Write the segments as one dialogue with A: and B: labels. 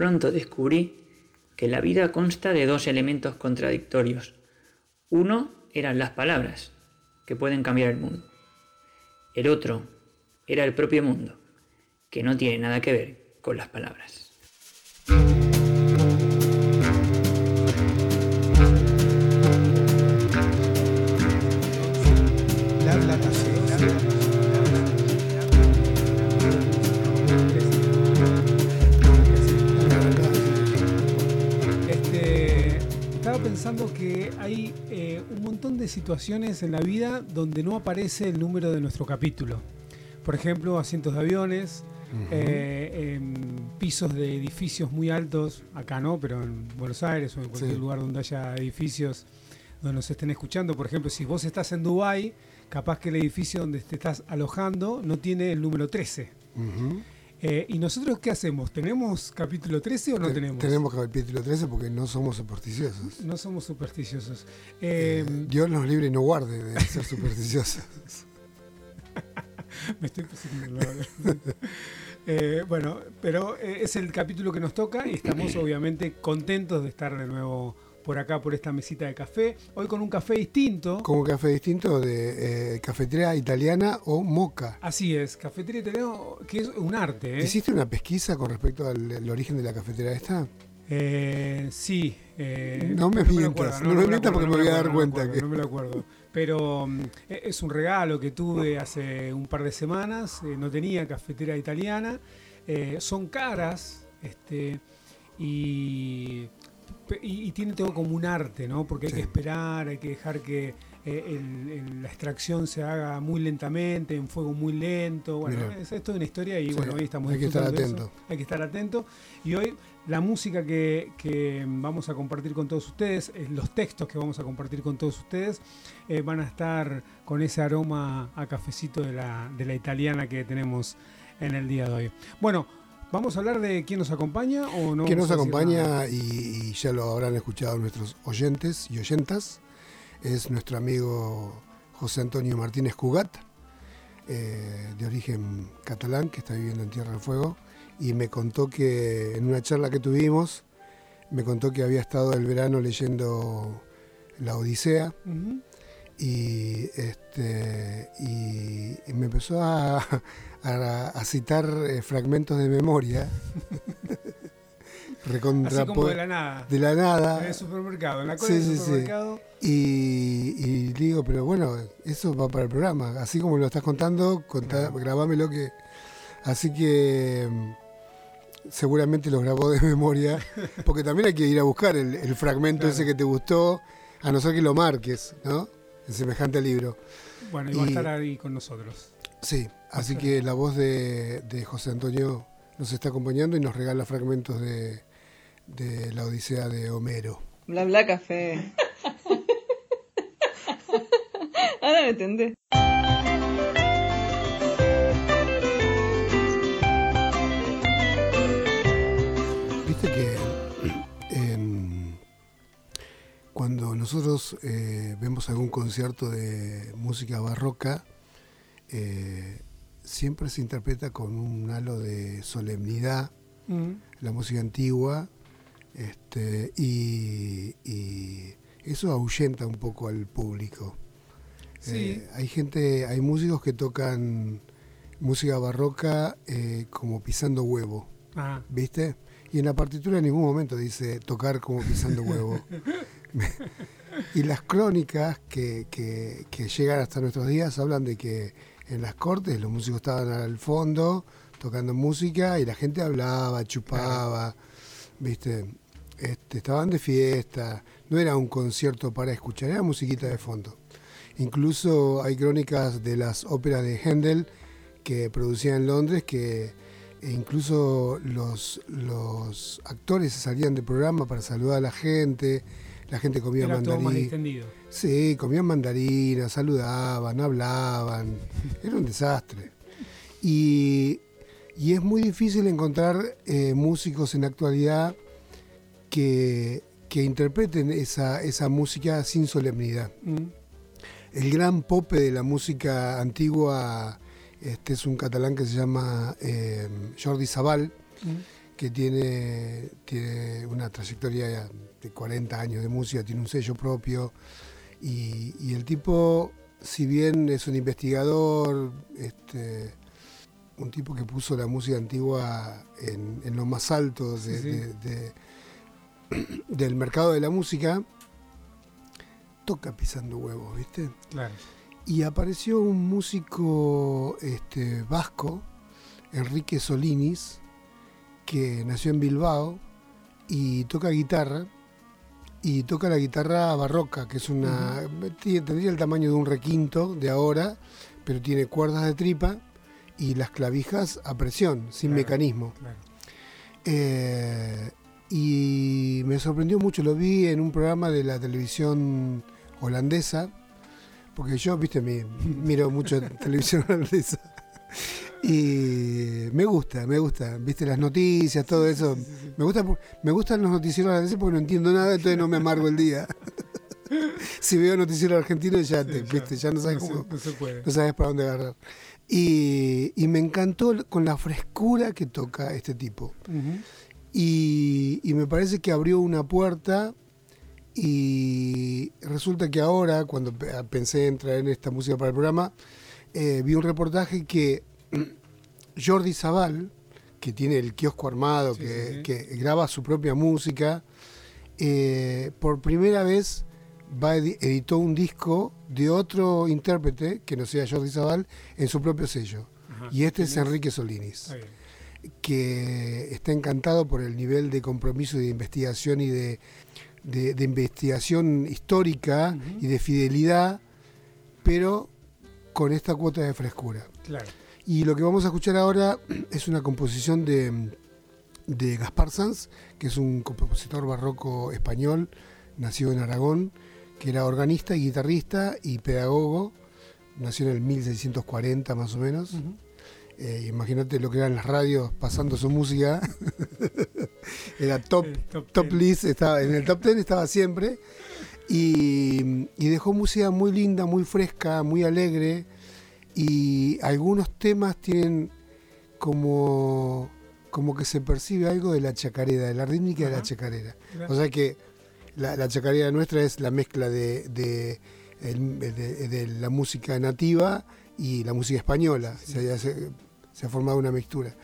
A: pronto descubrí que la vida consta de dos elementos contradictorios. Uno eran las palabras, que pueden cambiar el mundo. El otro era el propio mundo, que no tiene nada que ver con las palabras.
B: Pensando que hay eh, un montón de situaciones en la vida donde no aparece el número de nuestro capítulo. Por ejemplo, asientos de aviones, eh, en pisos de edificios muy altos, acá no, pero en Buenos Aires o en cualquier
C: Sí.
B: lugar donde haya edificios donde nos estén escuchando. Por ejemplo, si vos estás en Dubái, capaz que el edificio donde te estás alojando no tiene el número 13.
C: Ujú.
B: Eh, ¿Y nosotros qué hacemos? ¿Tenemos capítulo 13 o no
C: Te-
B: tenemos?
C: Tenemos capítulo 13 porque no somos supersticiosos.
B: No somos supersticiosos. Eh,
C: Eh, Dios nos libre y no guarde de ser supersticiosos.
B: me estoy la. Eh, bueno, pero es el capítulo que nos toca y estamos obviamente contentos de estar de nuevo por acá, por esta mesita de café. Hoy con un café distinto.
C: Como un café distinto de eh, cafetería italiana o moca.
B: Así es, cafetería italiano, que es un arte. ¿eh?
C: ¿Hiciste una pesquisa con respecto al, al origen de la cafetera esta?
B: Eh, sí. eh,
C: No me mientas, no me mientas porque me voy a dar cuenta que-
B: No me lo acuerdo. Pero mm, e- es un regalo que tuve hace un par de semanas. no tenía cafetera italiana. son caras. Este, y, y, y tiene todo como un arte, ¿no? Porque hay
C: Sí.
B: que esperar, hay que dejar que eh, el- el- la extracción se haga muy lentamente, en fuego muy lento. Bueno, es, es toda una historia y
C: Sí,
B: bueno, hoy estamos
C: hay que estar
B: de eso.
C: atento.
B: Hay que estar atento. Y hoy la música que, que vamos a compartir con todos ustedes, eh, los textos que vamos a compartir con todos ustedes, eh, van a estar con ese aroma a cafecito de la, de la italiana que tenemos en el día de hoy. Bueno, ¿vamos a hablar de quién nos acompaña o no?
C: que nos acompaña y, y ya lo habrán escuchado nuestros oyentes y oyentas, es nuestro amigo José Antonio Martínez Cugat, eh, de origen catalán, que está viviendo en Tierra del Fuego, y me contó que en una charla que tuvimos, me contó que había estado el verano leyendo La Odisea y, este, y, y me empezó a, a- a citar eh, fragmentos de memoria.
B: Así como de la nada.
C: de la nada.
B: En el supermercado, en la cola
C: Sí,
B: del
C: sí, sí.
B: supermercado.
C: Y, y digo, pero bueno, eso va para el programa. Así como lo estás contando, contá, grabámelo que. Así que mm, seguramente lo grabó de memoria. Porque también hay que ir a buscar el, el fragmento
B: Claro.
C: ese que te gustó, a no ser que lo marques, ¿no? En semejante libro.
B: Bueno, y va a
C: Y-
B: estar ahí con nosotros.
C: Sí, así que la voz de, de José Antonio nos está acompañando y nos regala fragmentos de, de la Odisea de Homero.
D: Bla bla café. Ahora me entendés.
C: Viste que en- cuando nosotros eh, vemos algún concierto de música barroca, eh, siempre se interpreta con un halo de solemnidad,
B: Mm.
C: la música antigua, este, y, y eso ahuyenta un poco al público.
B: Sí.
C: Eh, hay gente, hay músicos que tocan música barroca eh, como pisando huevo.
B: Ah,
C: ¿Viste? Y en la partitura en ningún momento dice tocar como pisando huevo. y las crónicas que, que- que llegan hasta nuestros días hablan de que en las cortes los músicos estaban al fondo tocando música y la gente hablaba, chupaba, ¿viste? Este, estaban de fiesta, no era un concierto para escuchar, era musiquita de fondo. Incluso hay crónicas de las óperas de Händel que producía en Londres que incluso los, los actores salían del programa para saludar a la gente, la gente comía
B: era todo más.
C: Sí, comían mandarinas, saludaban, hablaban. Era un desastre. Y, y es muy difícil encontrar eh, músicos en la actualidad que, que interpreten esa, esa música sin solemnidad.
B: Mm.
C: El gran pope de la música antigua este es un catalán que se llama eh, Jordi Sabal,
B: Mm.
C: Que tiene, tiene una trayectoria de 40 años de música, tiene un sello propio. Y, y el tipo, si bien es un investigador, este, un tipo que puso la música antigua en, en lo más alto de-
B: Sí, sí.
C: de- de- del mercado de la música, toca pisando huevos, ¿viste?
B: Claro.
C: Y apareció un músico este, vasco, Enrique Solinis, que nació en Bilbao y toca guitarra. Y toca la guitarra barroca, que es una. tendría el tamaño de un requinto de ahora, pero tiene cuerdas de tripa y las clavijas a presión, sin
B: Claro.
C: mecanismo.
B: Claro.
C: Eh, y me sorprendió mucho, lo vi en un programa de la televisión holandesa, porque yo, viste, mi- miro mucho televisión holandesa. Y me gusta, me gusta, viste, las noticias, todo eso. Me, gusta, me gustan los noticieros holandeses porque no entiendo nada, entonces no me amargo el día. si veo noticiero argentino ya, te, viste, ya no sabes
B: no,
C: cómo, sabes para dónde agarrar. Y, y me encantó con la frescura que toca este tipo. Y, y me parece que abrió una puerta y resulta que ahora, cuando pe- pensé en traer esta música para el programa, eh, vi un reportaje que Jordi Zaval, que tiene el kiosco armado,
B: Sí,
C: que,
B: sí, sí.
C: que graba su propia música, eh, por primera vez va a edi- editó un disco de otro intérprete, que no sea Jordi Zaval, en su propio sello.
B: Ajá.
C: Y este es
B: ¿Quién
C: Enrique Solinis que está encantado por el nivel de compromiso y de investigación y de, de- de investigación histórica y de fidelidad, pero con esta cuota de frescura.
B: Claro.
C: Y lo que vamos a escuchar ahora es una composición de, de Gaspar Sanz, que es un compositor barroco español, nacido en Aragón, que era organista y guitarrista y pedagogo, nació en el 1640 más o menos. Eh, imagínate lo que eran las radios pasando su música. Era top,
B: top
C: list, estaba, en el top ten estaba siempre. Y, y dejó música muy linda, muy fresca, muy alegre. Y algunos temas tienen como, como que se percibe algo de la chacarera, de la rítmica de la chacarera. O sea que la, la chacarera nuestra es la mezcla de, de, el- de- de la música nativa y la música española.
B: Sí.
C: Se, se- se ha formado una mixtura.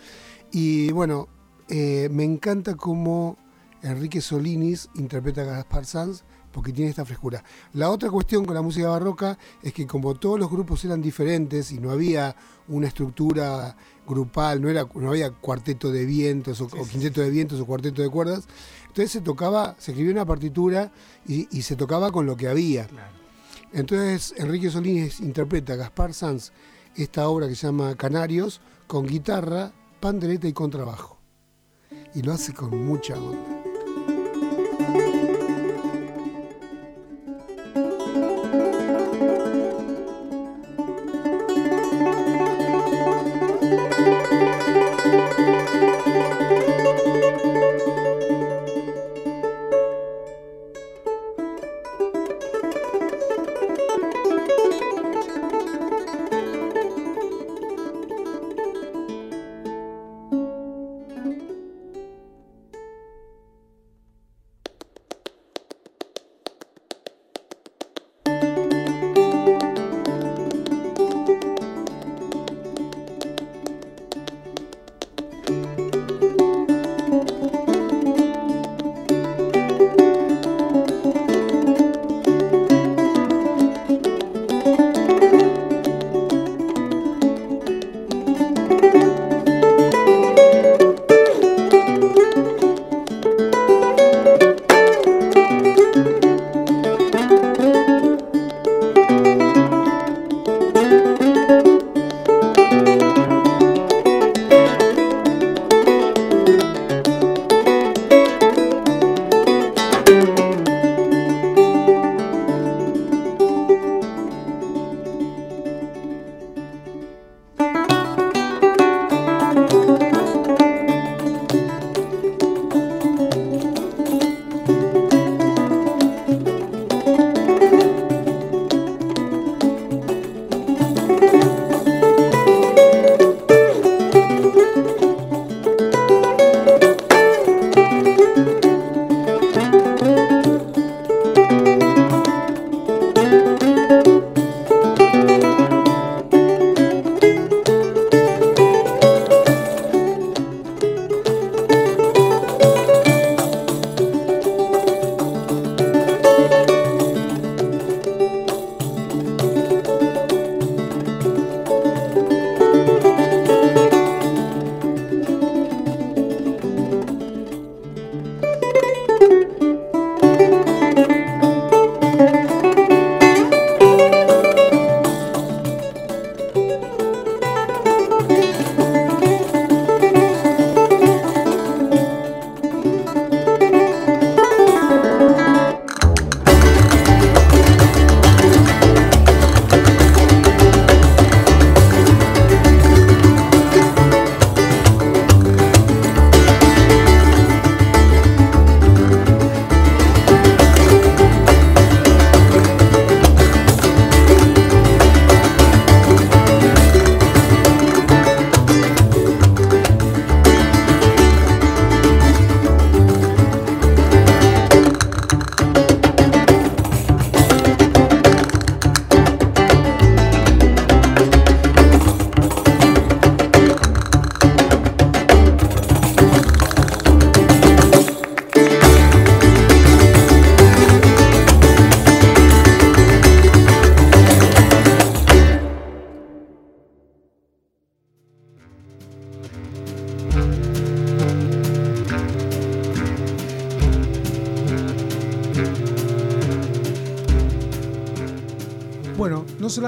C: Y bueno, eh, me encanta cómo Enrique Solinis interpreta a Gaspar Sanz porque tiene esta frescura. La otra cuestión con la música barroca es que como todos los grupos eran diferentes y no había una estructura grupal, no, era, no había cuarteto de vientos o,
B: Sí,
C: o
B: sí,
C: quinteto de vientos o cuarteto de cuerdas, entonces se tocaba, se escribía una partitura y, y se tocaba con lo que había.
B: Claro.
C: Entonces Enrique Solís interpreta a Gaspar Sanz esta obra que se llama Canarios con guitarra, pandereta y contrabajo. Y lo hace con mucha onda.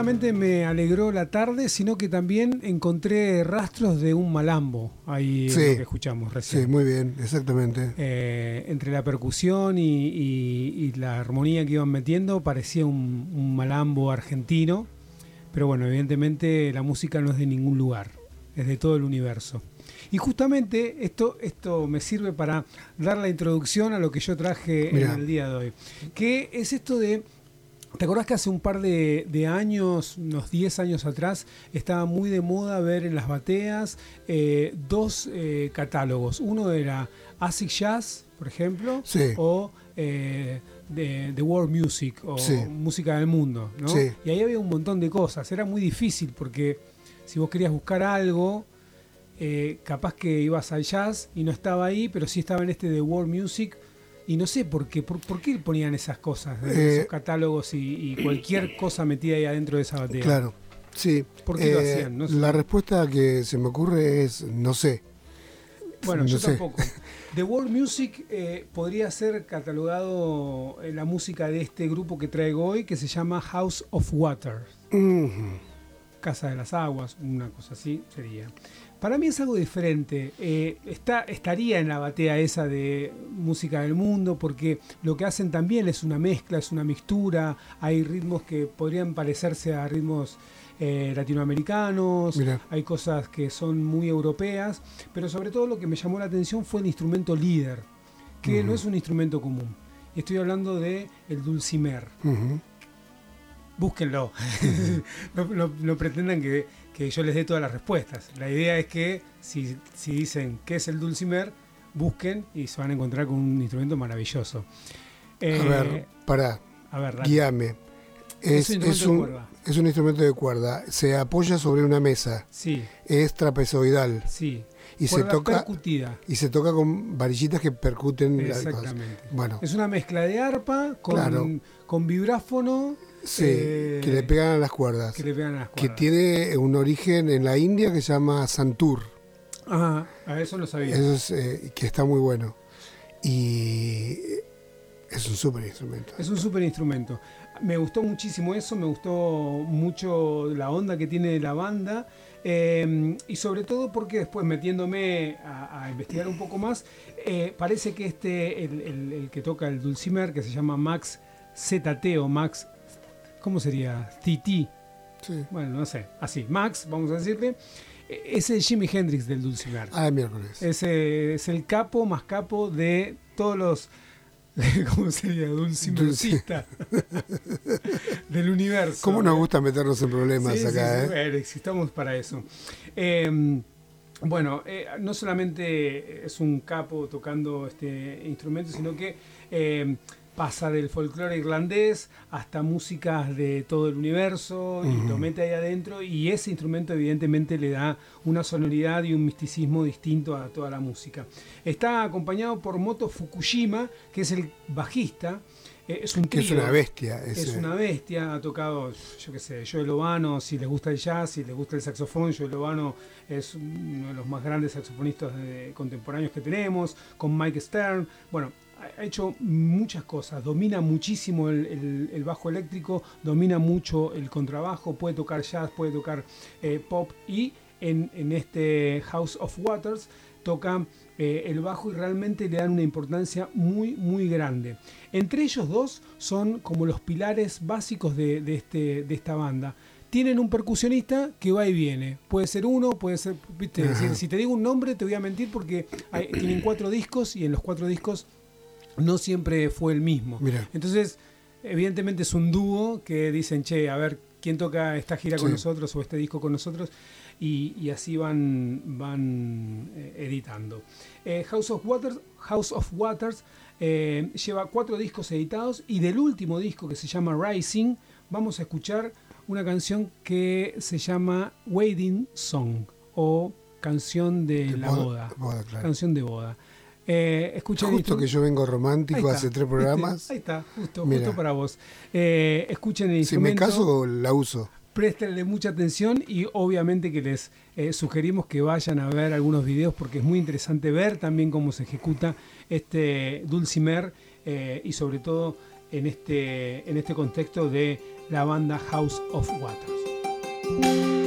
B: Solamente me alegró la tarde, sino que también encontré rastros de un malambo ahí en
C: Sí.
B: lo que escuchamos
C: Sí,
B: recién.
C: muy bien, exactamente.
B: Eh, entre la percusión y, y- y la armonía que iban metiendo parecía un, un malambo argentino, pero bueno, evidentemente la música no es de ningún lugar, es de todo el universo. Y justamente esto, esto me sirve para dar la introducción a lo que yo traje
C: Mirá.
B: en el día de hoy, que es esto de... ¿Te acordás que hace un par de, de años, unos 10 años atrás, estaba muy de moda ver en las bateas eh, dos eh, catálogos? Uno era Acid Jazz, por ejemplo,
C: Sí.
B: o eh, de, The World Music, o
C: Sí.
B: Música del Mundo. ¿no?
C: Sí.
B: Y ahí había un montón de cosas. Era muy difícil porque si vos querías buscar algo, eh, capaz que ibas al jazz y no estaba ahí, pero sí estaba en este de World Music. Y no sé por qué, por, por qué ponían esas cosas,
C: Eh,
B: esos catálogos y, y cualquier cosa metida ahí adentro de esa batea.
C: Claro, sí.
B: ¿Por qué lo
C: Eh,
B: hacían? No sé.
C: La respuesta que se me ocurre es, no sé.
B: Bueno,
C: no
B: yo
C: sé.
B: tampoco. The World Music eh, podría ser catalogado en la música de este grupo que traigo hoy, que se llama House of Water. Casa de las Aguas, una cosa así sería. Para mí es algo diferente. Eh, está, estaría en la batea esa de música del mundo porque lo que hacen también es una mezcla, es una mixtura. Hay ritmos que podrían parecerse a ritmos eh, latinoamericanos,
C: Mirá.
B: hay cosas que son muy europeas, pero sobre todo lo que me llamó la atención fue el instrumento líder, que no es un instrumento común. Estoy hablando de el dulcimer
C: Ujú.
B: búsquenlo. no, no- no pretendan que, que yo les dé todas las respuestas. La idea es que si, si dicen qué es el dulcimer, busquen y se van a encontrar con un instrumento maravilloso. Eh,
C: A ver, pará,
B: a ver,
C: guíame. Es,
B: Es un instrumento
C: es
B: de
C: un,
B: cuerda.
C: es un instrumento de cuerda. Se apoya sobre una mesa.
B: Sí,
C: Es trapezoidal.
B: sí.
C: Y se toca
B: percutida.
C: y se toca con varillitas que percuten.
B: Exactamente.
C: Bueno,
B: Es una mezcla de arpa con,
C: Claro.
B: con vibráfono
C: sí,
B: eh,
C: que le pegan a las cuerdas.
B: que le pegan a las
C: que
B: cuerdas.
C: tiene un origen en la India que se llama santur.
B: Ajá, a eso lo sabía.
C: Eso es, eh, que está muy bueno. Y es un súper instrumento.
B: Es un súper instrumento. Me gustó muchísimo eso, me gustó mucho la onda que tiene la banda eh, y sobre todo porque después metiéndome a, a investigar un poco más, eh, parece que este, el, el- el que toca el dulcimer, que se llama Max ZT o Max, ¿cómo sería? TT,
C: Sí.
B: bueno, no sé, así, Max, vamos a decirle, eh, es el Jimi Hendrix del dulcimer.
C: Ah, miércoles.
B: Es el capo más capo de todos los. ¿Cómo sería? Dulcimercista del universo.
C: ¿Cómo nos gusta meternos en problemas
B: Sí,
C: acá,
B: sí,
C: eh?
B: bueno, estamos para eso. Eh, bueno, eh, no solamente es un capo tocando este instrumento, sino que eh, pasa del folclore irlandés hasta músicas de todo el universo y lo mete ahí adentro y ese instrumento evidentemente le da una sonoridad y un misticismo distinto a toda la música. Está acompañado por Moto Fukushima, que es el bajista. Eh, es un
C: Que es una bestia.
B: Es una bestia, ha tocado, yo qué sé, Joel Obano, si les gusta el jazz, si les gusta el saxofón, Joel Obano es uno de los más grandes saxofonistas de- contemporáneos que tenemos, con Mike Stern, bueno, ha- hecho muchas cosas, domina muchísimo el, el- el bajo eléctrico, domina mucho el contrabajo, puede tocar jazz, puede tocar eh, pop y en, en este House of Waters toca eh, el bajo y realmente le dan una importancia muy, muy grande. Entre ellos dos son como los pilares básicos de, de este, de esta banda. Tienen un percusionista que va y viene. Puede ser uno, puede ser. ¿viste? Si, si te digo un nombre, te voy a mentir porque hay- tienen cuatro discos y en los cuatro discos no siempre fue el mismo. Entonces, evidentemente es un dúo que dicen, che, a ver, ¿quién toca esta gira con
C: Sí.
B: nosotros o este disco con nosotros? Y, y así van, van eh, editando. Eh, House of Waters, House of Waters eh, lleva cuatro discos editados y del último disco que se llama Rising vamos a escuchar una canción que se llama Wedding Song o canción de
C: de
B: la boda.
C: boda, claro.
B: Canción de boda. Eh, escuchen el
C: Justo que yo vengo romántico hace tres programas.
B: Ahí está, justo,
C: Mira.
B: justo para vos. Eh, escuchen el
C: Si me caso, la uso.
B: préstenle mucha atención y obviamente que les eh, sugerimos que vayan a ver algunos videos porque es muy interesante ver también cómo se ejecuta este dulcimer eh, y sobre todo en este, en este contexto de la banda House of Waters.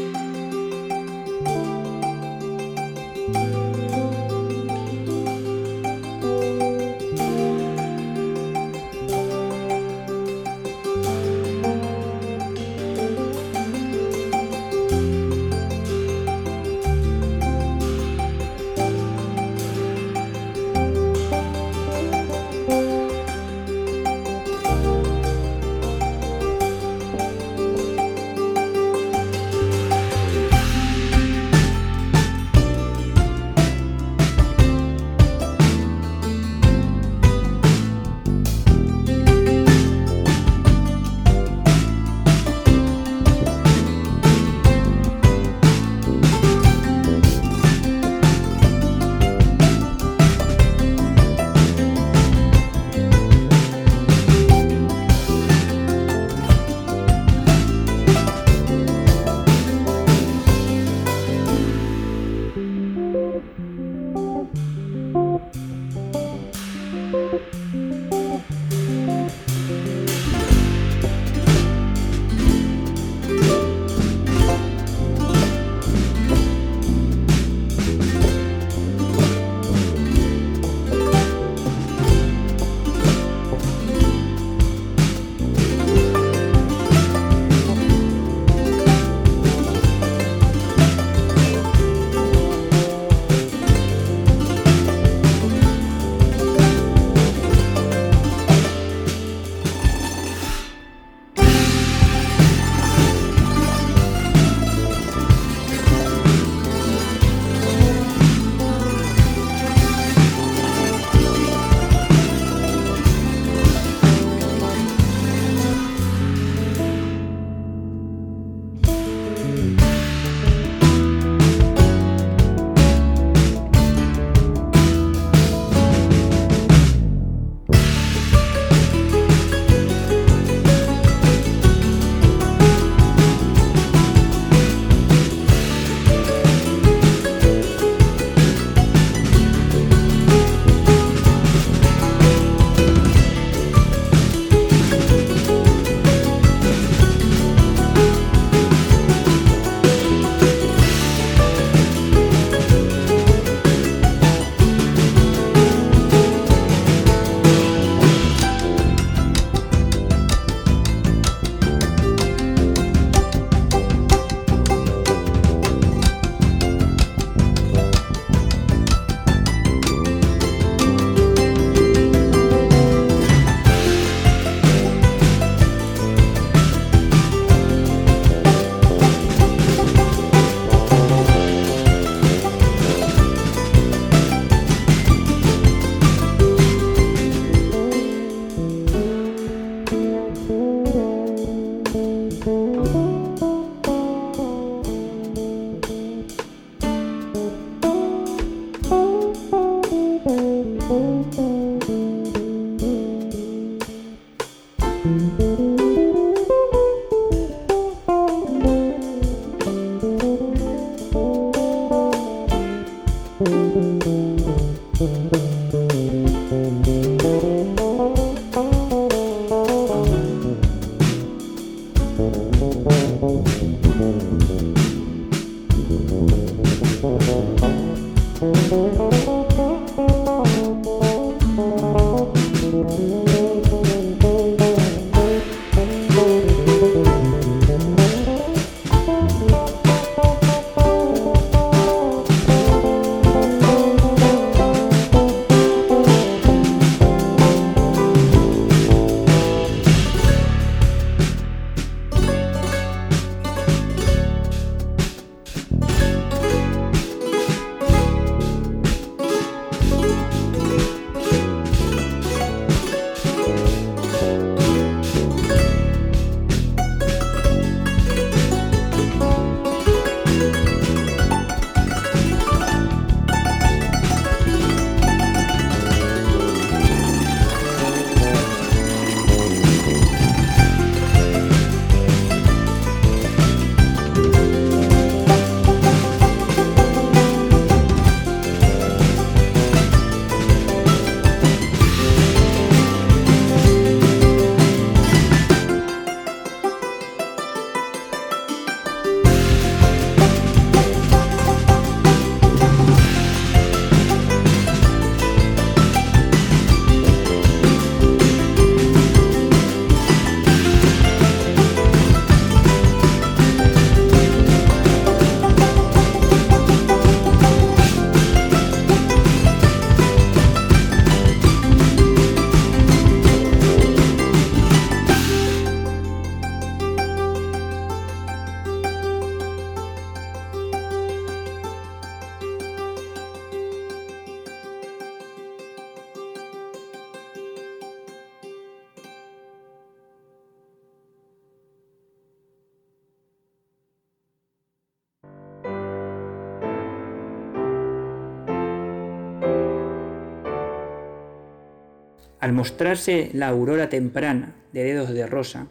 A: Mostrarse la aurora temprana de dedos de rosa,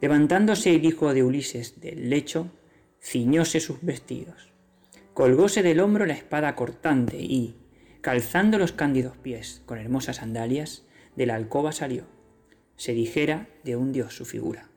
A: levantándose el hijo de Ulises del lecho, ciñóse sus vestidos, colgóse del hombro la espada cortante y, calzando los cándidos pies con hermosas sandalias, de la alcoba salió. Se dijera de un dios su figura.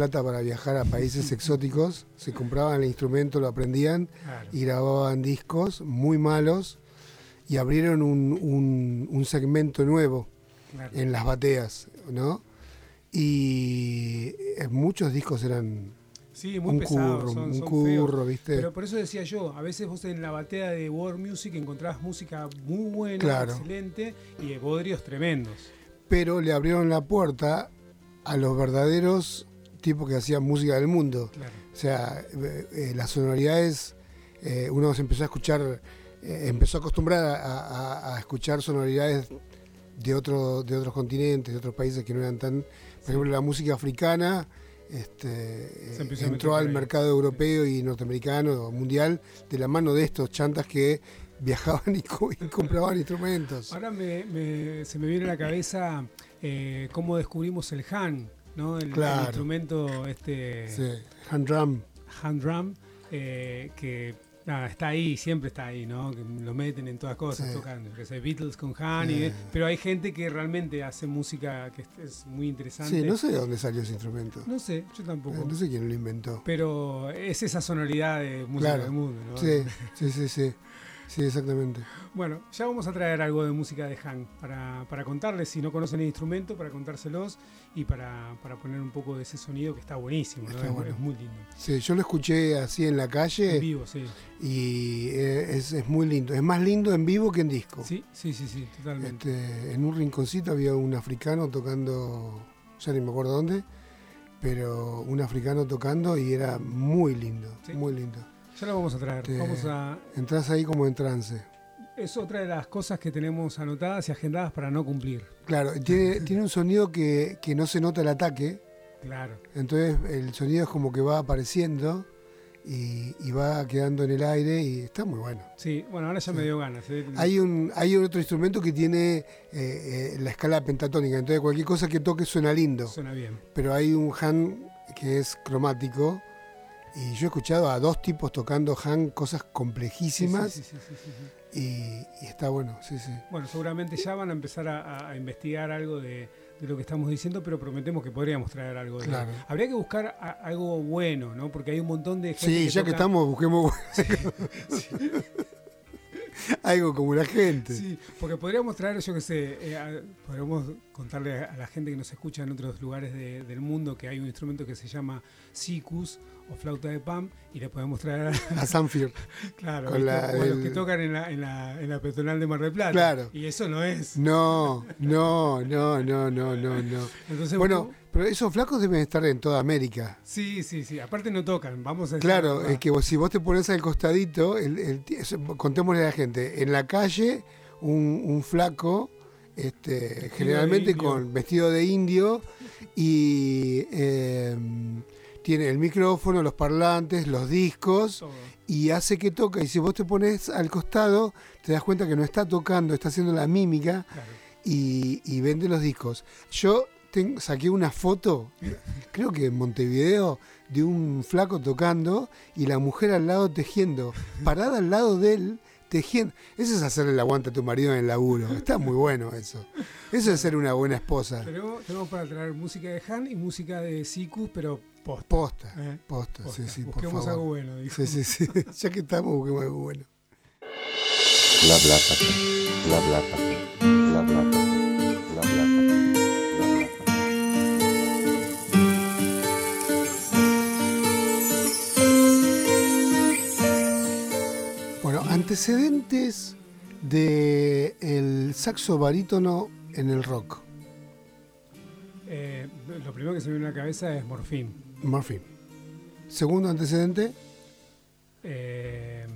C: Plata para viajar a países exóticos, se compraban el instrumento, lo aprendían
B: Claro.
C: y grababan discos muy malos y abrieron un, un- un segmento nuevo
B: Claro.
C: en las bateas, ¿no? Y eh, muchos discos eran
B: Sí, muy
C: un curro,
B: son,
C: un
B: son
C: curro,
B: feos.
C: ¿viste?
B: Pero por eso decía yo, a veces vos en la batea de World Music encontrás música muy buena,
C: Claro.
B: excelente y de bodrios tremendos.
C: Pero le abrieron la puerta a los verdaderos tipos que hacían música del mundo.
B: Claro.
C: O sea, eh, eh, las sonoridades, eh, uno se empezó a escuchar, eh, empezó a acostumbrar a, a- a escuchar sonoridades de, otro, de otros continentes, de otros países que no eran tan... Por ejemplo, la música africana este, entró al mercado europeo y norteamericano mundial de la mano de estos chantas que viajaban y, co- y compraban instrumentos.
B: Ahora me- me- se me viene a la cabeza cómo descubrimos el Han, ¿no? El, instrumento este
C: Sí, hand drum.
B: hand drum, eh, que nada, está ahí, siempre está ahí, ¿no? Que lo meten en todas cosas,
C: Sí.
B: tocan, sé, Beatles con Han, y-
C: Sí.
B: pero hay gente que realmente hace música que es, es muy interesante.
C: Sí, no sé de dónde salió ese instrumento.
B: No sé, yo tampoco.
C: Eh, No sé quién lo inventó.
B: Pero es esa sonoridad de música
C: Claro.
B: del mundo, ¿no?
C: Sí, sí, sí, sí. Sí, exactamente.
B: Bueno, ya vamos a traer algo de música de Han para, para contarles, si no conocen el instrumento, para contárselos y para, para poner un poco de ese sonido que está buenísimo, ¿no?
C: Está
B: es,
C: bueno.
B: es muy lindo.
C: Sí, yo lo escuché así en la
B: En
C: calle
B: vivo, sí.
C: y eh, es, es muy lindo. Es más lindo en vivo que en disco.
B: Sí, sí, sí, sí, totalmente.
C: Este, en un rinconcito había un africano tocando, ya ni me acuerdo dónde, pero un africano tocando y era muy lindo,
B: Sí.
C: muy lindo.
B: Ya lo vamos a traer.
C: Este-
B: Vamos a,
C: Entras ahí como en trance.
B: es otra de las cosas que tenemos anotadas y agendadas para no cumplir.
C: Claro, tiene, tiene un sonido que, que no se nota el ataque,
B: Claro.
C: entonces el sonido es como que va apareciendo y, y va quedando en el aire y está muy bueno.
B: Sí, bueno, ahora ya me dio ganas. ¿eh?
C: Hay un hay otro instrumento que tiene eh, eh, la escala pentatónica, entonces cualquier cosa que toque suena lindo.
B: Suena bien.
C: Pero hay un Han que es cromático y yo he escuchado a dos tipos tocando Han cosas complejísimas
B: sí, sí, sí.
C: Y, y está bueno, sí, sí.
B: Bueno, seguramente ya van a empezar a, investigar algo de, de lo que estamos diciendo, pero prometemos que podríamos traer algo de
C: Claro.
B: Habría que buscar a- algo bueno, ¿no? Porque hay un montón de gente.
C: Sí, ya que estamos, busquemos algo como la gente.
B: Sí, porque podríamos traer, yo qué sé, eh, a- podríamos contarle a, a la gente que nos escucha en otros lugares de- del mundo que hay un instrumento que se llama sikus o flauta de pan y le podemos traer a,
C: A Sanfield.
B: claro,
C: Con
B: o a los
C: el-
B: que tocan en la, en, la, en la peatonal de Mar del Plata.
C: Claro.
B: Y eso no es.
C: No, no, no, no, no, no, no.
B: Entonces,
C: Bueno, pero esos flacos deben estar en toda América.
B: Sí, sí, sí. Aparte no tocan. Vamos a
C: Claro, es que vos- si vos te pones al costadito, el, el contémosle a la gente, en la calle un, un flaco, este, generalmente con vestido de indio y eh, tiene el micrófono, los parlantes, los discos
B: Todo.
C: y hace que toca. Y si vos te pones al costado, te das cuenta que no está tocando, está haciendo la mímica
B: Claro.
C: y, y vende los discos. Yo ten- saqué una foto, creo que en Montevideo, de un flaco tocando y la mujer al lado tejiendo, parada al lado de él, tejiendo. Eso es hacerle el aguante a tu marido en el laburo. Está muy bueno eso. Eso es ser una buena esposa.
B: Pero tenemos para traer música de Han y música de Sikus, pero post.
C: Posta,
B: ¿eh?
C: posta,
B: Posta.
C: sí, sí, por
B: Busquemos
C: favor.
B: algo bueno. dijo.
C: Sí, sí, sí. Ya que estamos, busquemos algo bueno.
E: Bla bla café. Bla bla café. La Plata,
C: Antecedentes de el saxo barítono en el rock.
B: Eh, lo primero que se me viene a la cabeza es Morphine.
C: Murphy. Segundo antecedente,
B: Eh,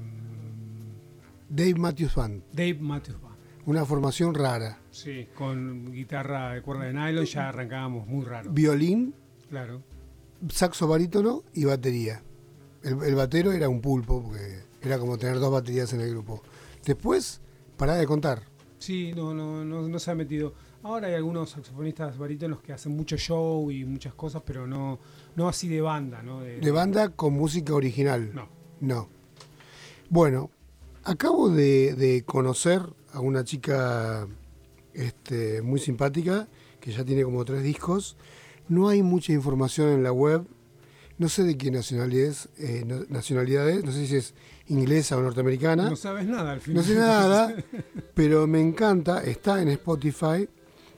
C: Dave Matthews Band.
B: Dave Matthews Band.
C: Una formación rara.
B: Sí, con guitarra de cuerda de nylon ya arrancábamos muy raro.
C: Violín,
B: Claro.
C: saxo barítono y batería. El, el batero era un pulpo, porque era como tener dos baterías en el grupo. Después, pará de contar.
B: Sí, no, no, no, no se ha metido. Ahora hay algunos saxofonistas barítonos que hacen mucho show y muchas cosas, pero no, no así de banda, ¿no? De,
C: De banda con música original.
B: No.
C: No. Bueno, acabo de, de conocer a una chica este, muy simpática que ya tiene como tres discos. No hay mucha información en la web. No sé de qué nacionalidad es, eh, nacionalidad es. No sé si es inglesa o norteamericana.
B: No sabes nada al final.
C: No sé nada, pero me encanta. Está en Spotify.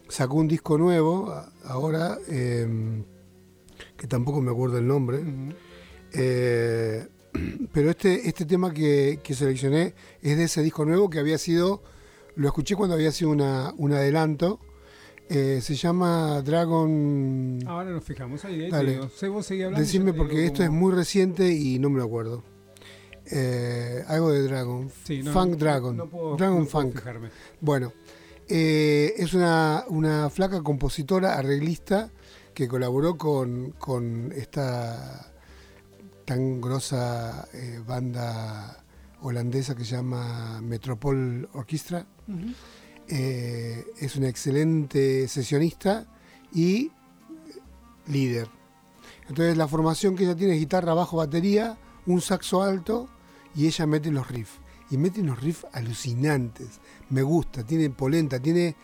C: Sacó un disco nuevo ahora, eh, que tampoco me acuerdo el nombre. Eh, pero este, este tema que, que seleccioné es de ese disco nuevo que había sido, lo escuché cuando había sido una, un adelanto. Eh, se llama Dragon.
B: Ahora nos fijamos ahí. ahí te
C: Dale.
B: digo. Sí, vos seguí hablando,
C: Decime porque esto es muy reciente y no me lo acuerdo. Eh, algo de Dragon.
B: Sí, no,
C: Funk Dragon.
B: no puedo-
C: Dragon
B: no
C: Funk.
B: fijarme.
C: Bueno, eh, es una, una flaca compositora, arreglista, que colaboró con, con esta tan grosa eh, banda holandesa que se llama Metropol Orchestra. Eh, es una excelente sesionista y líder. Entonces la formación que ella tiene es guitarra, bajo, batería, un saxo alto y ella mete los riffs. Y mete unos riffs alucinantes. Me gusta, tiene polenta, tiene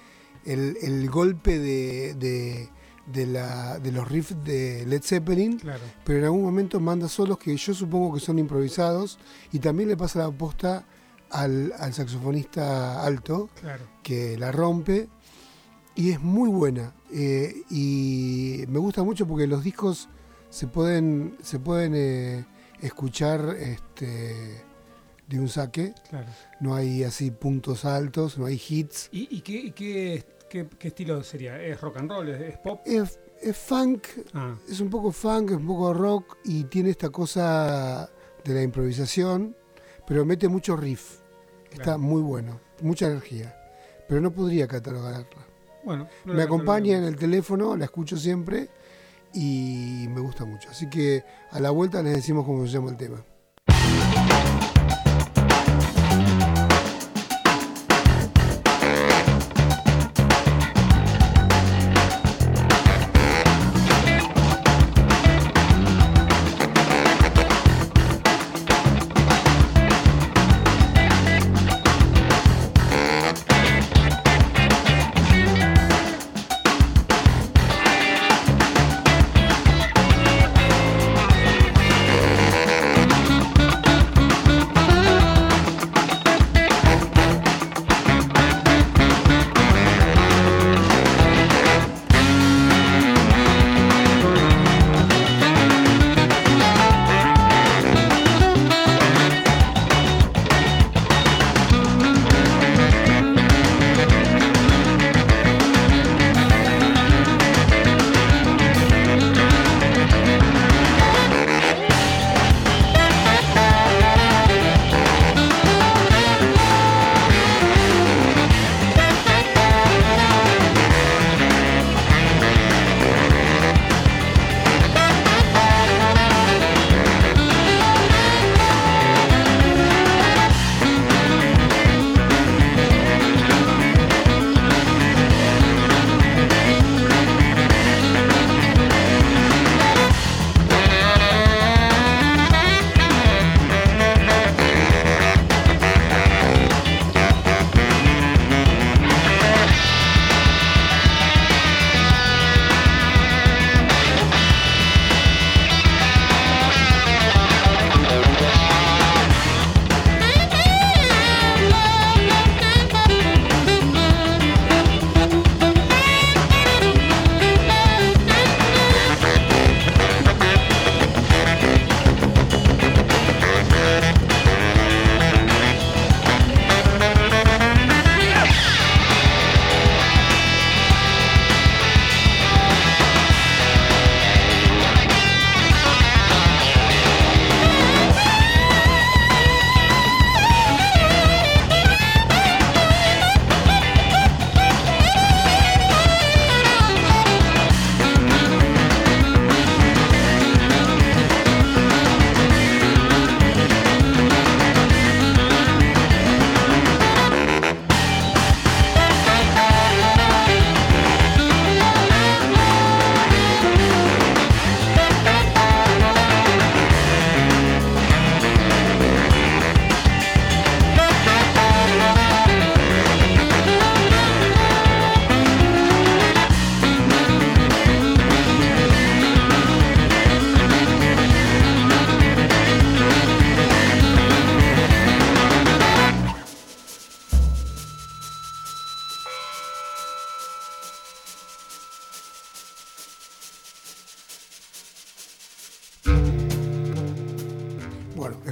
C: el, el golpe de, de- de la- de los riffs de Led Zeppelin,
B: Claro.
C: pero en algún momento manda solos que yo supongo que son improvisados y también le pasa la posta al, al saxofonista alto
B: Claro.
C: que la rompe y es muy buena Eh, y me gusta mucho porque los discos se pueden se pueden eh, escuchar este de un saque
B: Claro.
C: no hay así puntos altos no hay hits
B: ¿Y, y qué, qué, qué- qué estilo sería? ¿Es rock and roll? ¿Es, es pop?
C: es, es funk
B: Ah,
C: es un poco funk es un poco rock y tiene esta cosa de la improvisación pero mete mucho riff está
B: Claro.
C: muy bueno mucha energía pero no podría catalogarla
B: bueno. no
C: me acompaña en el teléfono, la escucho siempre y me gusta mucho. Así que a la vuelta les decimos cómo se llama el tema.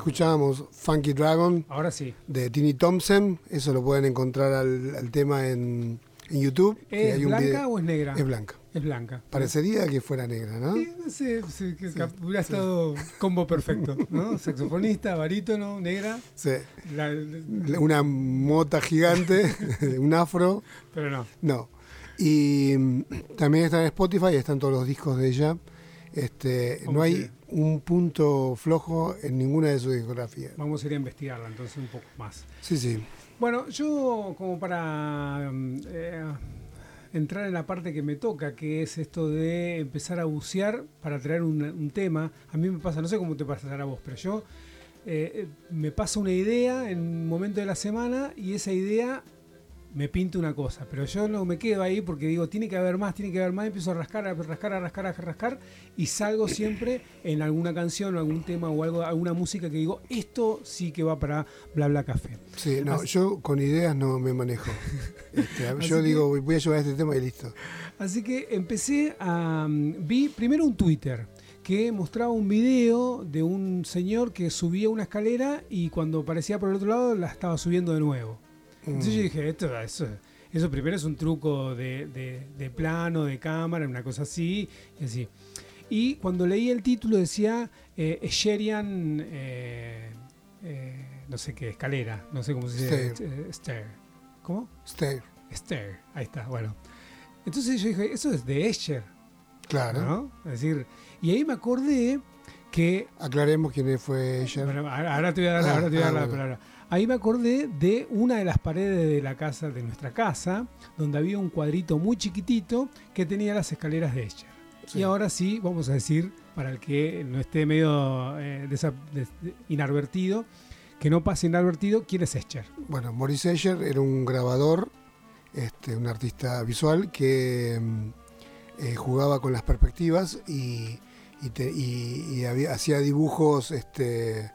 C: Escuchábamos Funky Dragon
B: Ahora sí.
C: de Tini Thompson. Eso lo pueden encontrar al, al tema en, en YouTube.
B: ¿Es
C: hay un
B: blanca
C: video-
B: o es negra?
C: Es blanca.
B: Es blanca.
C: Parecería que fuera negra, ¿no?
B: Sí, no sé, sí, que cap- hubiera estado combo perfecto, ¿no? Saxofonista, barítono, negra,
C: Sí.
B: la-
C: Una mota gigante, un afro.
B: pero no.
C: No. Y mm, también está en Spotify, están todos los discos de ella. Este, no hay un punto flojo en ninguna de sus discografías.
B: Vamos a ir a investigarla entonces un poco más.
C: Sí, sí.
B: Bueno, yo como para mm, eh, entrar en la parte que me toca, que es esto de empezar a bucear para traer un, un tema, a mí me pasa, no sé cómo te pasará a vos, pero yo eh, eh, me pasa una idea en un momento de la semana y esa idea me pinta una cosa, pero yo no me quedo ahí porque digo, tiene que haber más, tiene que haber más, empiezo a rascar, a rascar, a rascar, a rascar y salgo siempre en alguna canción o algún tema o algo, alguna música que digo, esto sí que va para bla bla café.
C: Sí, no,
B: Así-
C: yo con ideas no me manejo. Este, yo
B: que-
C: digo, voy a llevar este tema y listo.
B: Así que empecé a... mm, Vi primero un Twitter que mostraba un video de un señor que subía una escalera y cuando aparecía por el otro lado la estaba subiendo de nuevo. Entonces yo dije, esto, eso, eso primero es un truco de, de- de plano, de cámara, una cosa así, y así. Y cuando leí el título decía eh, Escherian, eh, eh, no sé qué, escalera, no sé cómo se dice.
C: Stair.
B: eh, stair. ¿Cómo?
C: Stay.
B: Stair, ahí está, bueno. Entonces yo dije, eso es de Escher,
C: Claro.
B: ¿no? Es decir, y ahí me acordé que
C: Aclaremos quién fue ella.
B: bueno, ahora ahora te voy a dar,
C: Ah,
B: ahora te voy a dar
C: ah,
B: la
C: bueno.
B: palabra. Ahí me acordé de una de las paredes de la casa, de nuestra casa, donde había un cuadrito muy chiquitito que tenía las escaleras de Escher.
C: Sí.
B: Y ahora sí, vamos a decir, para el que no esté medio eh, inadvertido, que no pase inadvertido, ¿quién es Escher?
C: Bueno, Maurice Escher era un grabador, este, un artista visual que mm, eh, jugaba con las perspectivas y, y, te- y- y había- hacía dibujos. Este,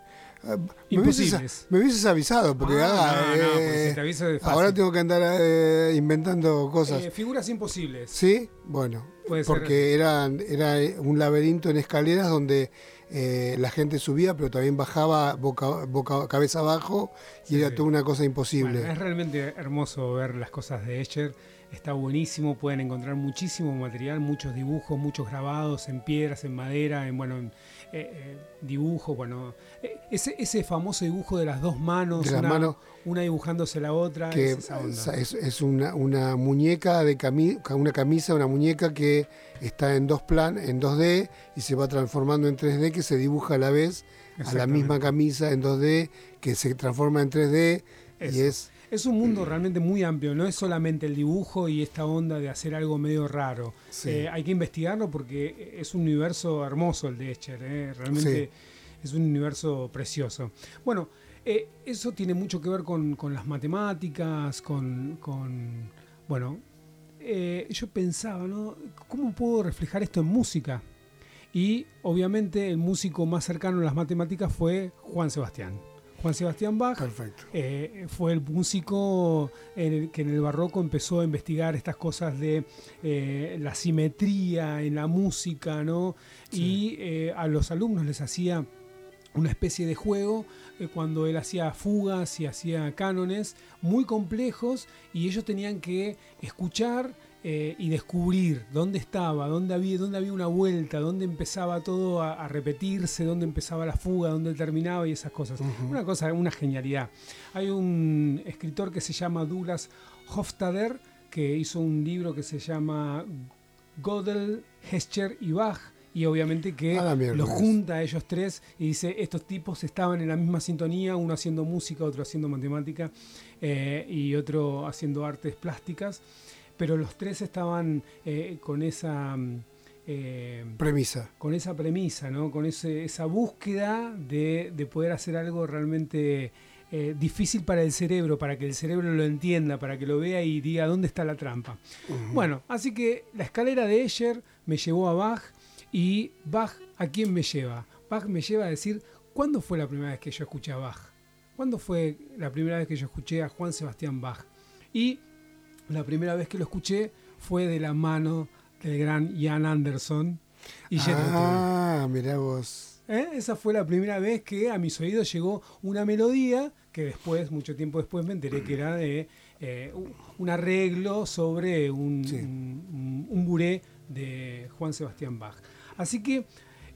C: me, hubieses, me hubieses avisado, porque
B: Ah,
C: ah,
B: no, no,
C: eh,
B: te aviso
C: ahora tengo que andar eh, inventando cosas.
B: Eh, figuras imposibles.
C: ¿Sí? Bueno, porque eran, era un laberinto en escaleras donde eh, la gente subía, pero también bajaba boca, boca, cabeza abajo y
B: Sí,
C: era
B: sí.
C: toda una cosa imposible.
B: Bueno, es realmente hermoso ver las cosas de Escher. Está buenísimo, pueden encontrar muchísimo material, muchos dibujos, muchos grabados en piedras, en madera, en bueno, en, eh, eh, dibujos, bueno, eh, ese, ese famoso dibujo de las dos manos,
C: De las
B: una,
C: manos.
B: una dibujándose la otra,
C: que
B: es
C: es, es una, una muñeca de cami- una camisa, una muñeca que está en dos plan, en 2D y se va transformando en 3D que se dibuja a la vez a la misma camisa en 2D que se transforma en 3D y es
B: Es un mundo realmente muy amplio, no es solamente el dibujo y esta onda de hacer algo medio raro.
C: Sí.
B: Eh, hay que investigarlo porque es un universo hermoso el de Escher, eh, realmente es un universo precioso. Bueno, eh, eso tiene mucho que ver con, con las matemáticas, con, con- bueno, eh, yo pensaba, ¿no? ¿Cómo puedo reflejar esto en música? Y obviamente el músico más cercano a las matemáticas fue Juan Sebastián. Juan Sebastián Bach
C: perfecto.
B: eh, fue el músico en el- que en el barroco empezó a investigar estas cosas de eh, la simetría en la música, ¿no? Y eh, a los alumnos les hacía una especie de juego eh, cuando él hacía fugas y hacía cánones muy complejos y ellos tenían que escuchar eh, y descubrir dónde estaba, dónde había, dónde había una vuelta, dónde empezaba todo a, a repetirse, dónde empezaba la fuga, dónde terminaba y esas cosas. Una cosa, una genialidad. Hay un escritor que se llama Douglas Hofstadter que hizo un libro que se llama Gödel, Hescher y Bach y obviamente que
C: A la miércoles.
B: los junta a ellos tres y dice estos tipos estaban en la misma sintonía, uno haciendo música, otro haciendo matemática eh, y otro haciendo artes plásticas, pero los tres estaban eh, con esa mm, eh,
C: Premisa.
B: con esa premisa, ¿no? con ese, esa búsqueda de, de poder hacer algo realmente eh, difícil para el cerebro, para que el cerebro lo entienda, para que lo vea y diga dónde está la trampa. Bueno, así que la escalera de Escher me llevó a Bach y Bach, ¿a quién me lleva? Bach me lleva a decir, ¿cuándo fue la primera vez que yo escuché a Bach? ¿Cuándo fue la primera vez que yo escuché a Juan Sebastián Bach? Y la primera vez que lo escuché fue de la mano del gran Jan Anderson y.
C: Ah, mirá vos.
B: ¿eh? Esa fue la primera vez que a mis oídos llegó una melodía que después, mucho tiempo después, me enteré que era de eh, un- un arreglo sobre un,
C: Sí.
B: un, un buré de Juan Sebastián Bach. Así que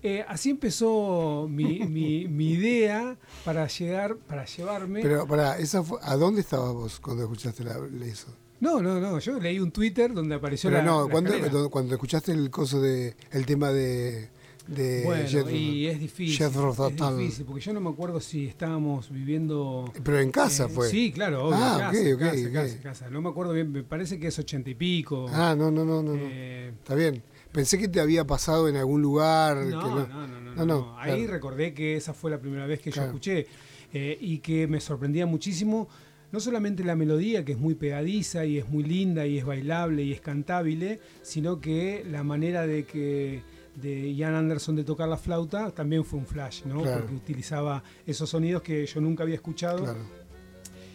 B: eh, así empezó mi, mi- mi idea para llegar, para llevarme.
C: Pero para, esa fue, ¿a dónde estabas vos cuando escuchaste la, eso?
B: No, no, no. Yo leí un Twitter donde apareció
C: Pero
B: la.
C: no,
B: la
C: cuando, escuchaste el coso de el tema de, de
B: Bueno, y es difícil. Es difícil, porque yo no me acuerdo si estábamos viviendo.
C: Pero en casa
B: eh,
C: fue.
B: Sí, claro, obvio,
C: Ah,
B: casa,
C: ok, ok,
B: casa,
C: ok.
B: casa, casa. No me acuerdo bien, me parece que es ochenta y pico.
C: Ah, no, no, no, no.
B: Eh,
C: Está bien. Pensé que te había pasado en algún lugar.
B: no,
C: que
B: no, no, no,
C: No,
B: no,
C: no,
B: Ahí
C: claro.
B: recordé que esa fue la primera vez que yo
C: Claro.
B: escuché eh, y que me sorprendía muchísimo. No solamente la melodía, que es muy pegadiza y es muy linda y es bailable y es cantable, sino que la manera de que de Ian Anderson de tocar la flauta también fue un flash, ¿no?
C: Claro.
B: Porque utilizaba esos sonidos que yo nunca había escuchado
C: Claro.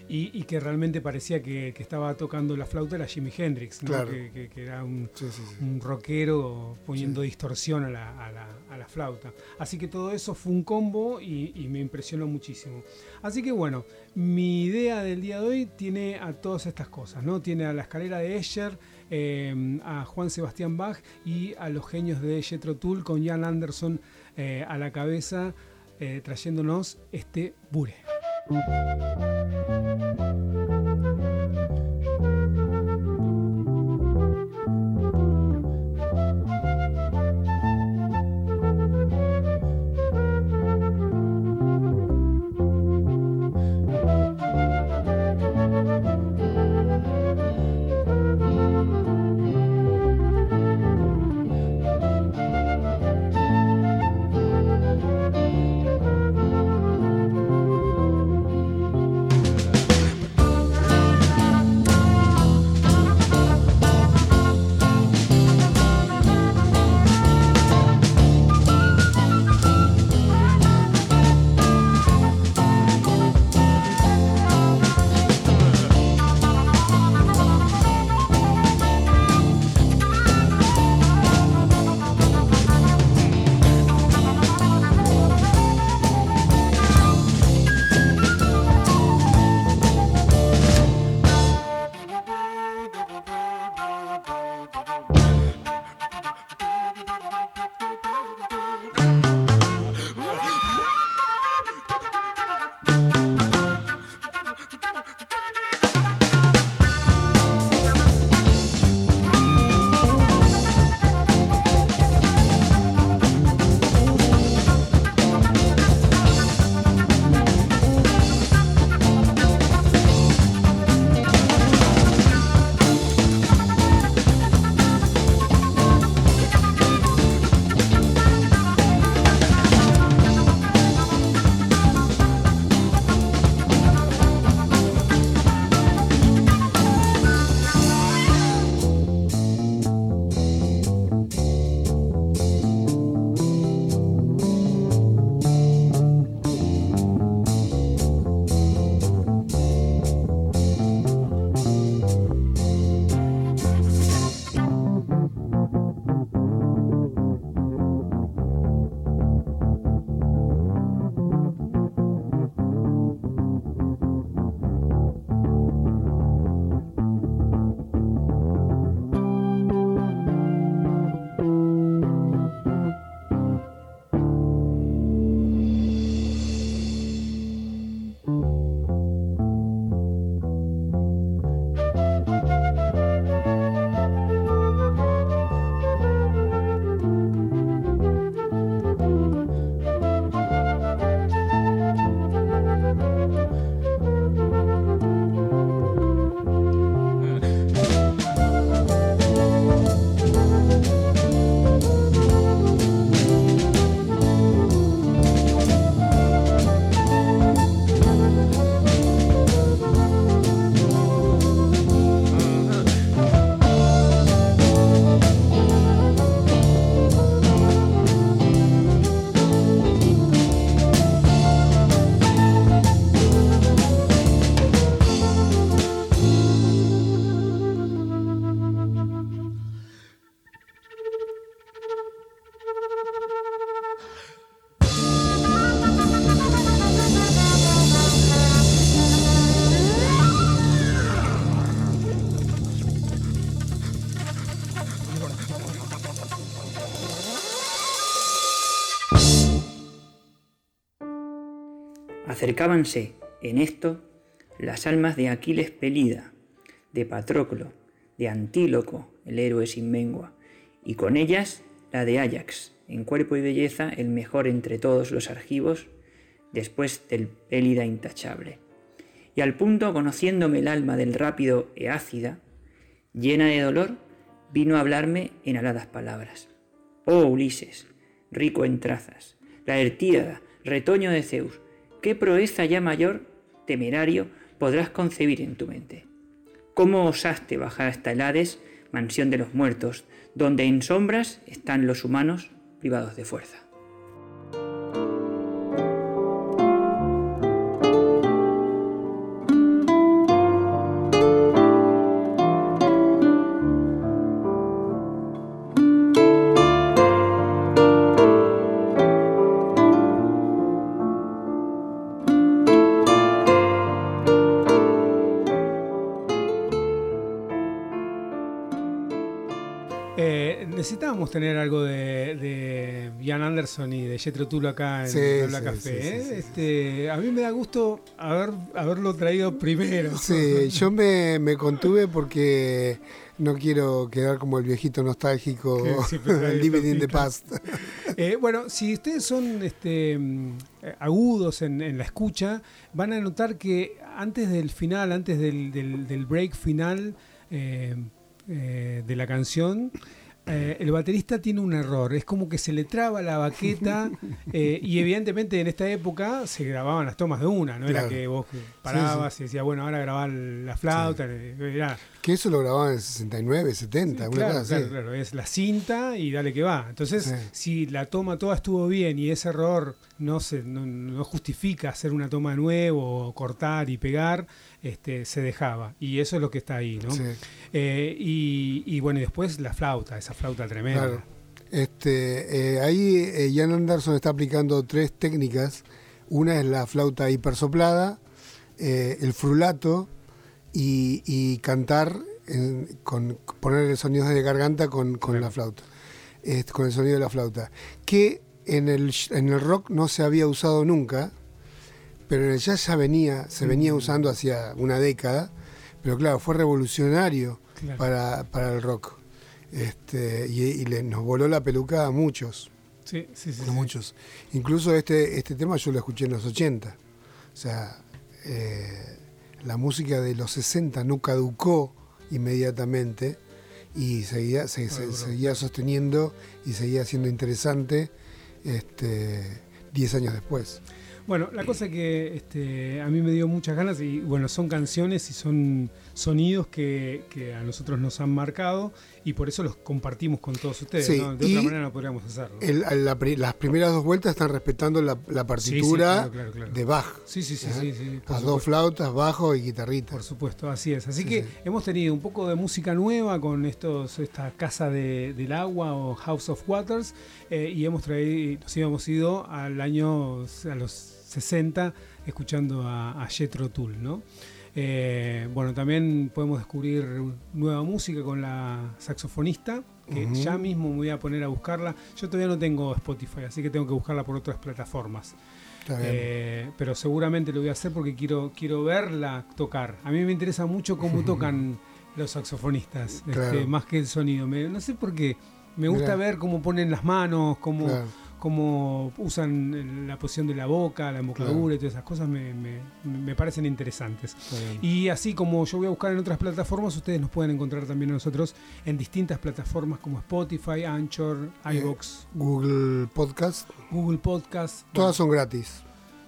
B: Y, y que realmente parecía que, que estaba tocando la flauta era Jimi Hendrix, ¿no?
C: Claro.
B: que, que- que era un,
C: Sí, sí, sí.
B: un rockero poniendo distorsión a la, a la- a la flauta. Así que todo eso fue un combo y, y me impresionó muchísimo. Así que bueno, mi idea del día de hoy tiene a todas estas cosas, ¿no? Tiene a la escalera de Escher, eh, a Juan Sebastián Bach y a los genios de Jethro Tull con Jan Anderson eh, a la cabeza eh, trayéndonos este bure.
F: うん。
A: Acercábanse en esto las almas de Aquiles Pelida, de Patroclo, de Antíloco, el héroe sin mengua, y con ellas la de Ajax, en cuerpo y belleza el mejor entre todos los argivos, después del Pélida intachable. Y al punto, conociéndome el alma del rápido Eácida, llena de dolor, vino a hablarme en aladas palabras. Oh Ulises, rico en trazas, la Ertíada, retoño de Zeus, ¿qué proeza ya mayor, temerario, podrás concebir en tu mente? ¿Cómo osaste bajar hasta el Hades, mansión de los muertos, donde en sombras están los humanos privados de fuerza?
B: Tener algo de, de Ian Anderson y de Jethro Tull acá en
C: Sí,
B: Habla
C: sí,
B: Café.
C: sí,
B: ¿eh? este, A mí me da gusto haber, haberlo traído primero.
C: Sí, yo me, me contuve porque no quiero quedar como el viejito nostálgico living in the past.
B: Eh, bueno, si ustedes son este, agudos en, en la escucha, van a notar que antes del final, antes del, del- del break final eh, eh, de la canción, eh, el baterista tiene un error. Es como que se le traba la baqueta eh, y evidentemente en esta época se grababan las tomas de una, no era que vos parabas y decías, bueno, ahora grabar la flauta. era-
C: Que eso lo grababan en el 69, 70, una
B: claro,
C: cosa así.
B: claro, claro, es la cinta y dale que va. Entonces,
C: Sí.
B: si la toma toda estuvo bien y ese error no se no, no justifica hacer una toma de nuevo, o cortar y pegar, este, se dejaba. Y eso es lo que está ahí, ¿no?
C: Sí,
B: Eh, y, y bueno, y después la flauta, esa flauta tremenda.
C: claro. Este, eh, ahí eh, Jan Anderson está aplicando tres técnicas. Una es la flauta hipersoplada, eh, el frulato y, y cantar en- con poner el sonido de garganta con, la flauta, con el sonido de la flauta, que en el, en el rock no se había usado nunca, pero en el jazz ya venía, se venía usando hacía una década, pero claro, fue revolucionario
B: Claro.
C: para, para el rock. Este, y y le, nos voló la peluca a muchos,
B: Sí, sí, sí,
C: a muchos. Incluso este, este tema yo lo escuché en los 80. O sea, eh, la música de los 60 no caducó inmediatamente y seguía, se- se-
B: Seguro.
C: seguía sosteniendo y seguía siendo interesante este, 10 años después.
B: Bueno, la cosa que este, a mí me dio muchas ganas y bueno, son canciones y son sonidos que, que a nosotros nos han marcado y por eso los compartimos con todos ustedes.
C: Sí,
B: ¿no? De otra manera no podríamos hacerlo.
C: El- la las primeras dos vueltas están respetando la, la partitura
B: claro, claro, claro.
C: de Bach.
B: Sí, sí, sí,
C: Ajá.
B: sí, supuesto.
C: dos flautas, bajo y guitarrita.
B: Por supuesto, así es. Así
C: Sí,
B: que hemos tenido un poco de música nueva con estos, esta casa de- del agua o House of Waters eh, y hemos traído, nos íbamos ido al año, a los 60, escuchando a, a Jethro Tull, ¿no? Eh, bueno, también podemos descubrir nueva música con la saxofonista, que ya mismo me voy a poner a buscarla. Yo todavía no tengo Spotify, así que tengo que buscarla por otras plataformas. Eh, pero seguramente lo voy a hacer porque quiero, quiero verla tocar. A mí me interesa mucho cómo tocan los saxofonistas, este, más que el sonido. Me- no sé por qué. Me gusta
C: Mirá.
B: ver cómo ponen las manos, cómo,
C: Claro.
B: Cómo usan la posición de la boca, la embocadura
C: Claro.
B: y todas esas cosas me, me- me parecen interesantes. Y así como yo voy a buscar en otras plataformas, ustedes nos pueden encontrar también a nosotros en distintas plataformas como Spotify, Anchor,
C: Eh,
B: iBox,
C: Google Podcast,
B: Google Podcast.
C: todas son gratis.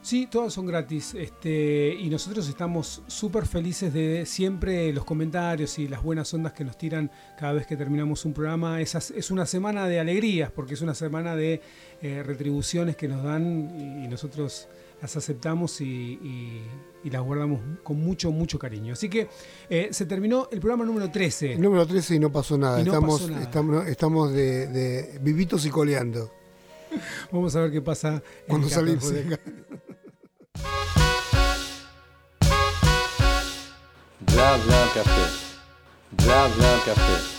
B: Sí, todas son gratis. Este, y nosotros estamos súper felices de siempre los comentarios y las buenas ondas que nos tiran cada vez que terminamos un programa. Esas- es una semana de alegrías, porque es una semana de eh, retribuciones que nos dan y, y nosotros las aceptamos y, y- y las guardamos con mucho, mucho cariño. Así que eh, se terminó el programa número 13.
C: El número 13 y no pasó nada.
B: No
C: estamos,
B: pasó nada.
C: estamos estamos de, de vivitos y coleando
B: Vamos a ver qué pasa
C: cuando salimos
B: 14.
C: de acá.
E: Bla bla café. Bla bla café.